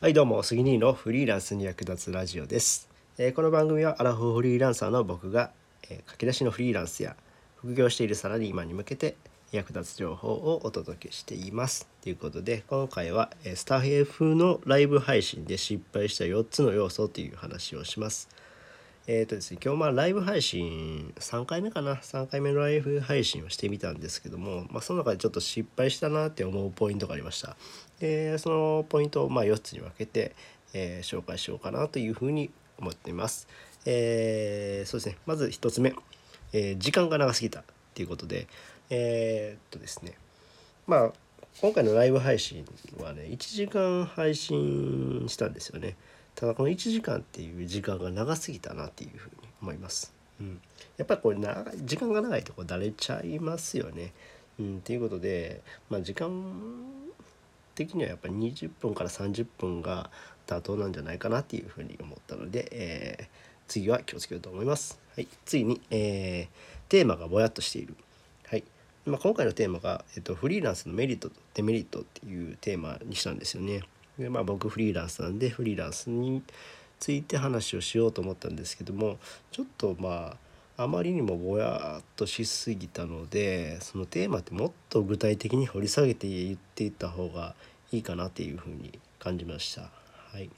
はいどうも杉兄のフリーランスに役立つラジオです、えーこの番組はアラフォーフリーランサーの僕が、えー駆け出しのフリーランスや副業しているサラリーマンに向けて役立つ情報をお届けしています。ということで今回は、えースタッフのライブ配信で失敗した4つの要素という話をします。えーとですね、今日まあライブ配信3回目かな。3回目のライブ配信をしてみたんですけども、まあ、その中でちょっと失敗したなって思うポイントがありました。でそのポイントをまあ4つに分けて、えー紹介しようかなというふうに思っています、えーそうですね。まず1つ目、え時間が長すぎたっていうことでえっとですね。まあ今回のライブ配信はね1時間配信したんですよね。ただこの1時間っていう時間が長すぎたなっていうふうに思います、うん、やっぱりこれ長い時間が長いとこうだれちゃいますよねうんということでまあ時間的にはやっぱり20分から30分が妥当なんじゃないかなっていうふうに思ったので、えー次は気をつけようと思います。はい、次に、えーテーマがぼやっとしている。はいまあ、今回のテーマが、えっと、フリーランスのメリットとデメリットっていうテーマにしたんですよね。でまあ僕フリーランスなんでフリーランスについて話をしようと思ったんですけどもちょっとまああまりにもぼやっとしすぎたのでそのテーマってもっと具体的に掘り下げて言っていった方がいいかなっていうふうに感じました。はい、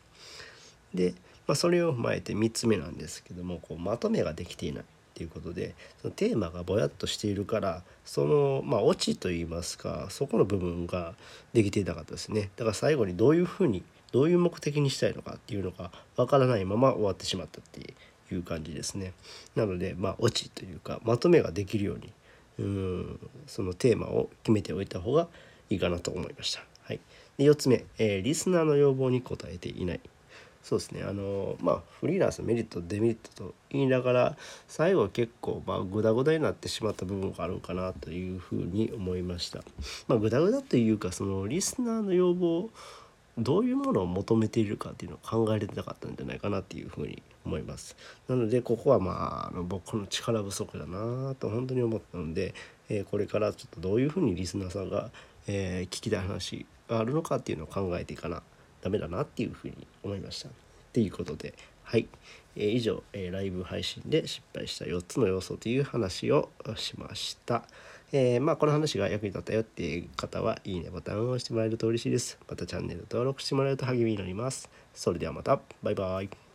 で、まあ、それを踏まえて3つ目なんですけどもこうまとめができていないっていうことでそのテーマがぼやっとしているからそのまあオチといいますかそこの部分ができていなかったですねだから最後にどういうふうにどういう目的にしたいのかっていうのがわからないまま終わってしまったっていう感じですねなのでまあオチというかまとめができるようにうんそのテーマを決めておいた方がいいかなと思いました。はい、で4つ目、えーリスナーの要望に応えていない。そうですねあのまあフリーランスのメリットデメリットと言いながら最後は結構まあグダグダになってしまった部分があるかなというふうに思いました。まあ、グダグダというかそのリスナーの要望どういうものを求めているかっていうのを考えれてなかったんじゃないかなっていうふうに思います。なのでここはまああの僕の力不足だなと本当に思ったので、えーこれからちょっとどういうふうにリスナーさんが、えー聞きたい話があるのかっていうのを考えていかなダメだなっていうふうに思いました。っていうことではい、えー以上、えーライブ配信で失敗した4つの要素という話をしました。えーまあこの話が役に立ったよっていう方はいいねボタンを押してもらえると嬉しいです。またチャンネル登録してもらえると励みになります。それではまたバイバイ。